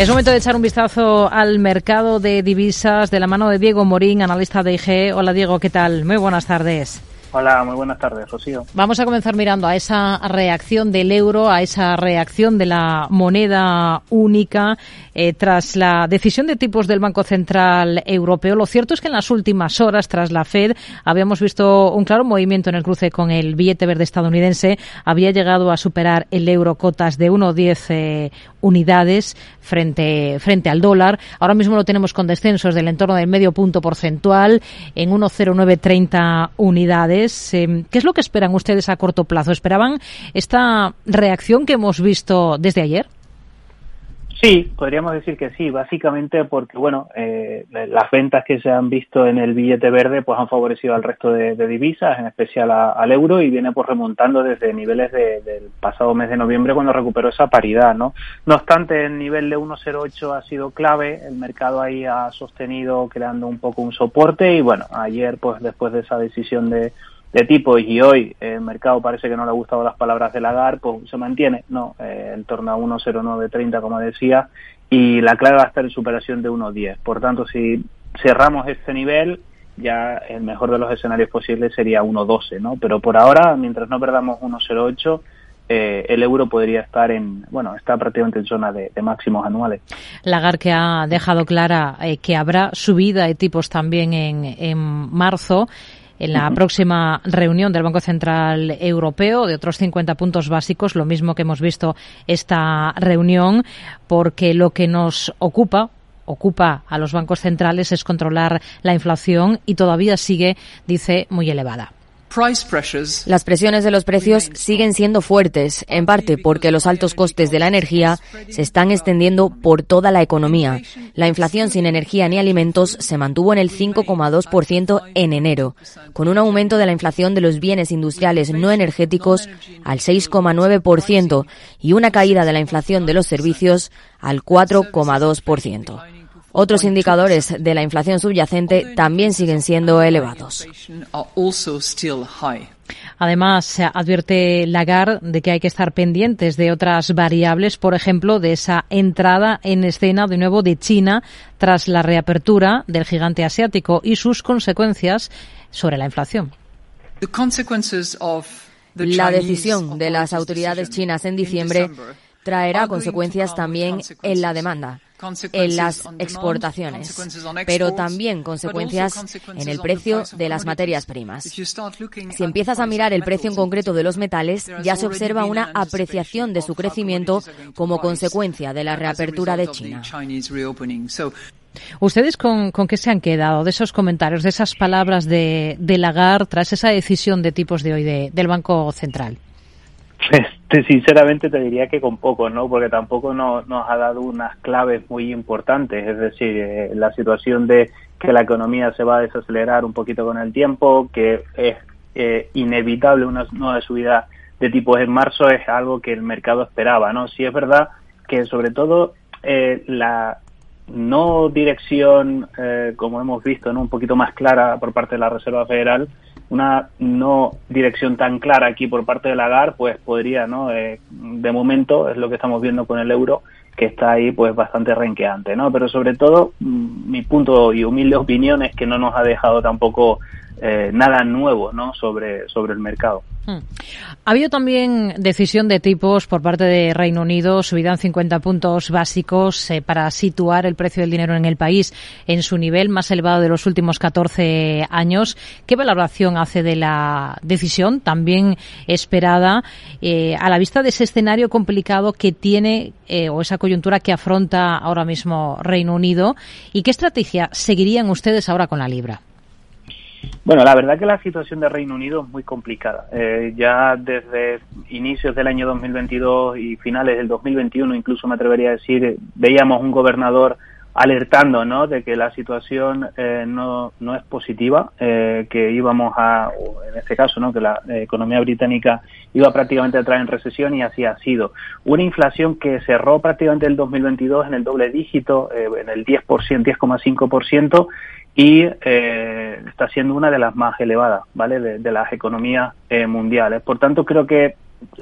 Es momento de echar un vistazo al mercado de divisas de la mano de Diego Morín, analista de IG. Hola Diego, ¿qué tal? Muy buenas tardes. Hola, muy buenas tardes, Rocío. Vamos a comenzar mirando a esa reacción del euro, a esa reacción de la moneda única eh, tras la decisión de tipos del Banco Central Europeo. Lo cierto es que en las últimas horas, tras la Fed, habíamos visto un claro movimiento en el cruce con el billete verde estadounidense. Había llegado a superar el euro cotas de 1,10 eh, unidades frente, frente al dólar. Ahora mismo lo tenemos con descensos del entorno del medio punto porcentual en 1,0930 unidades. Em, ¿Qué es lo que esperan ustedes a corto plazo? ¿Esperaban esta reacción que hemos visto desde ayer? Sí, podríamos decir que sí, básicamente porque, bueno, eh, las ventas que se han visto en el billete verde pues han favorecido al resto de, divisas, en especial al euro, y viene pues remontando desde niveles del pasado mes de noviembre cuando recuperó esa paridad, ¿no? No obstante, el nivel de 1.08 ha sido clave, el mercado ahí ha sostenido creando un poco un soporte y, bueno, ayer pues después de esa decisión de de tipo y hoy el mercado parece que no le ha gustado las palabras de Lagarde, pues se mantiene, no, eh, en torno a 1,0930 como decía, y la clave va a estar en superación de 1,10. Por tanto, si cerramos este nivel, ya el mejor de los escenarios posibles sería 1,12, ¿no? Pero por ahora, mientras no perdamos 1,08, eh, el euro podría estar en, bueno, está prácticamente en zona de, máximos anuales. Lagarde que ha dejado clara eh, que habrá subida de tipos también en, en marzo en la próxima reunión del Banco Central Europeo de otros 50 puntos básicos, lo mismo que hemos visto esta reunión, porque lo que nos ocupa ocupa a los bancos centrales es controlar la inflación y todavía sigue, dice, muy elevada. Las presiones de los precios siguen siendo fuertes, en parte porque los altos costes de la energía se están extendiendo por toda la economía. La inflación sin energía ni alimentos se mantuvo en el 5,2% en enero, con un aumento de la inflación de los bienes industriales no energéticos al 6,9% y una caída de la inflación de los servicios al 4,2%. Otros indicadores de la inflación subyacente también siguen siendo elevados. Además, se advierte Lagarde de que hay que estar pendientes de otras variables, por ejemplo, de esa entrada en escena de nuevo de China tras la reapertura del gigante asiático y sus consecuencias sobre la inflación. La decisión de las autoridades chinas en diciembre traerá consecuencias también en la demanda en las exportaciones, pero también consecuencias en el precio de las materias primas. Si empiezas a mirar el precio en concreto de los metales, ya se observa una apreciación de su crecimiento como consecuencia de la reapertura de China. ¿Ustedes con, qué se han quedado de esos comentarios, de esas palabras de, de Lagarde tras esa decisión de tipos de hoy del Banco Central? Sinceramente te diría que con poco, ¿no? Porque tampoco nos ha dado unas claves muy importantes. Es decir, eh, la situación de que la economía se va a desacelerar un poquito con el tiempo, que es eh, inevitable una nueva subida de tipos en marzo, es algo que el mercado esperaba, ¿no? Sí es verdad que sobre todo eh, la no dirección, como hemos visto, ¿no? un poquito más clara por parte de la Reserva Federal, una no dirección tan clara aquí por parte de Lagarde, pues podría, ¿no? Eh, de momento es lo que estamos viendo con el euro, que está ahí pues bastante renqueante, ¿no? Pero sobre todo mm, mi punto y humilde opinión es que no nos ha dejado tampoco eh, nada nuevo, ¿no? Sobre, sobre el mercado. Hmm. Ha habido también decisión de tipos por parte de Reino Unido, subida en 50 puntos básicos eh, para situar el precio del dinero en el país en su nivel más elevado de los últimos 14 años. ¿Qué valoración hace de la decisión, también esperada, eh, a la vista de ese escenario complicado que tiene o esa coyuntura que afronta ahora mismo Reino Unido? ¿Y qué estrategia seguirían ustedes ahora con la libra? Bueno, la verdad que la situación de Reino Unido es muy complicada. Eh, ya desde inicios del año 2022 y finales del 2021, incluso me atrevería a decir, veíamos un gobernador alertando ¿no? de que la situación eh, no, no es positiva, eh, que íbamos a, en este caso, ¿no? que la economía británica iba prácticamente a entrar en recesión y así ha sido. Una inflación que cerró prácticamente el 2022 en el doble dígito, en el 10%, 10,5%, y eh, está siendo una de las más elevadas, ¿vale? De, las economías eh, mundiales. Por tanto, creo que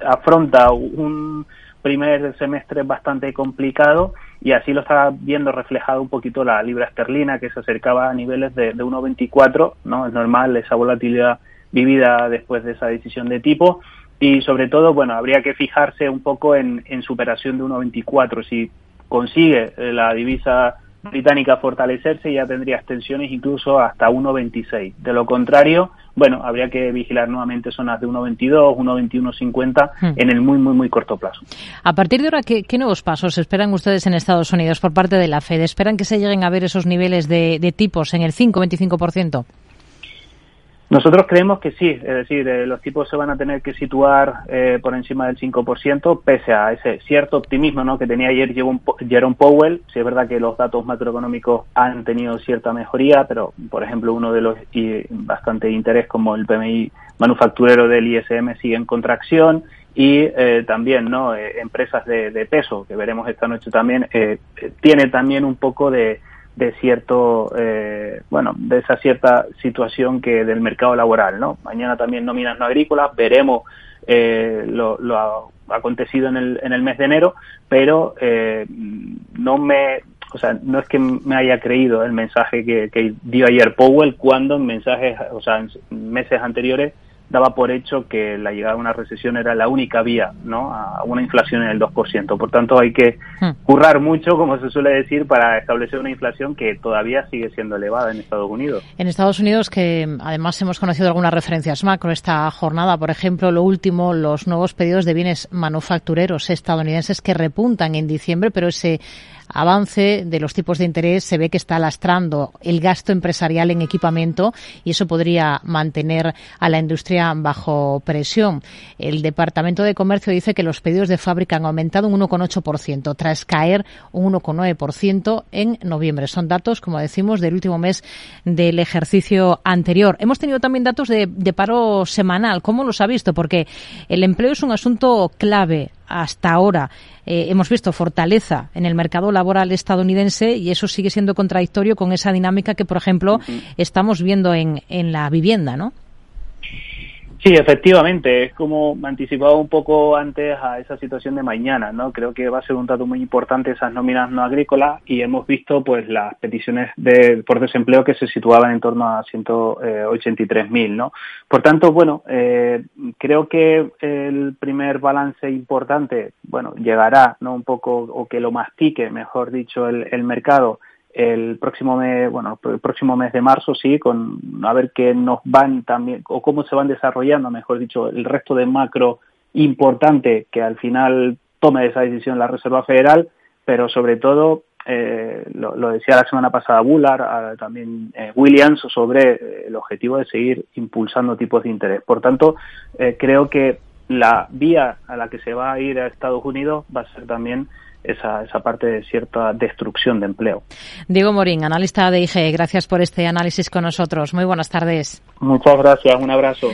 afronta un primer semestre bastante complicado y así lo está viendo reflejado un poquito la libra esterlina que se acercaba a niveles de, de 1,24, ¿no? Es normal esa volatilidad vivida después de esa decisión de tipo y sobre todo, bueno, habría que fijarse un poco en, en superación de 1,24. Si consigue eh, la divisa británica fortalecerse, ya tendría extensiones incluso hasta 1,26. De lo contrario, bueno, habría que vigilar nuevamente zonas de 1,22, 1,21,50 hmm. en el muy, muy, muy corto plazo. A partir de ahora, ¿qué, nuevos pasos esperan ustedes en Estados Unidos por parte de la Fed? ¿Esperan que se lleguen a ver esos niveles de, de tipos en el 5-25%? Nosotros creemos que sí, es decir, eh, los tipos se van a tener que situar eh, por encima del 5%, pese a ese cierto optimismo ¿no? que tenía ayer Jerome Powell. Sí es verdad que los datos macroeconómicos han tenido cierta mejoría, pero, por ejemplo, uno de los y bastante interés como el PMI manufacturero del ISM sigue en contracción y eh, también no empresas de, de, peso, que veremos esta noche también, tiene también un poco de de cierto, eh, bueno, de esa cierta situación que del mercado laboral, ¿no? Mañana también nóminas no agrícolas, veremos eh, lo, lo acontecido en el, en el mes de enero, pero eh, no me, o sea, no es que me haya creído el mensaje que, que dio ayer Powell cuando en mensajes, o sea, en meses anteriores daba por hecho que la llegada a una recesión era la única vía ¿no? a una inflación en el 2%. Por tanto, hay que hmm. currar mucho, como se suele decir, para establecer una inflación que todavía sigue siendo elevada en Estados Unidos. En Estados Unidos, que además hemos conocido algunas referencias macro esta jornada, por ejemplo, lo último, los nuevos pedidos de bienes manufactureros estadounidenses que repuntan en diciembre, pero ese avance de los tipos de interés se ve que está lastrando el gasto empresarial en equipamiento y eso podría mantener a la industria bajo presión. El Departamento de Comercio dice que los pedidos de fábrica han aumentado un 1,8% tras caer un 1,9% en noviembre. Son datos, como decimos, del último mes del ejercicio anterior. Hemos tenido también datos de, de paro semanal. ¿Cómo los ha visto? Porque el empleo es un asunto clave hasta ahora eh, hemos visto fortaleza en el mercado laboral estadounidense y eso sigue siendo contradictorio con esa dinámica que, por ejemplo, estamos viendo en, en la vivienda, ¿no? Sí, efectivamente, es como me anticipaba un poco antes a esa situación de mañana, ¿no? Creo que va a ser un dato muy importante esas nóminas no agrícolas y hemos visto pues las peticiones de por desempleo que se situaban en torno a 183.000, ¿no? Por tanto, bueno, eh, creo que el primer balance importante, bueno, llegará, ¿no? Un poco o que lo mastique, mejor dicho, el, el mercado el próximo mes, bueno, el próximo mes de marzo, sí, con a ver qué nos van también, o cómo se van desarrollando, mejor dicho, el resto de macro importante que al final tome esa decisión la Reserva Federal, pero sobre todo, eh, lo, decía la semana pasada Bullard, también eh, Williams, sobre eh, el objetivo de seguir impulsando tipos de interés. Por tanto, creo que la vía a la que se va a ir a Estados Unidos va a ser también esa, esa parte de cierta destrucción de empleo. Diego Morín, analista de IG, gracias por este análisis con nosotros. Muy buenas tardes. Muchas gracias, un abrazo.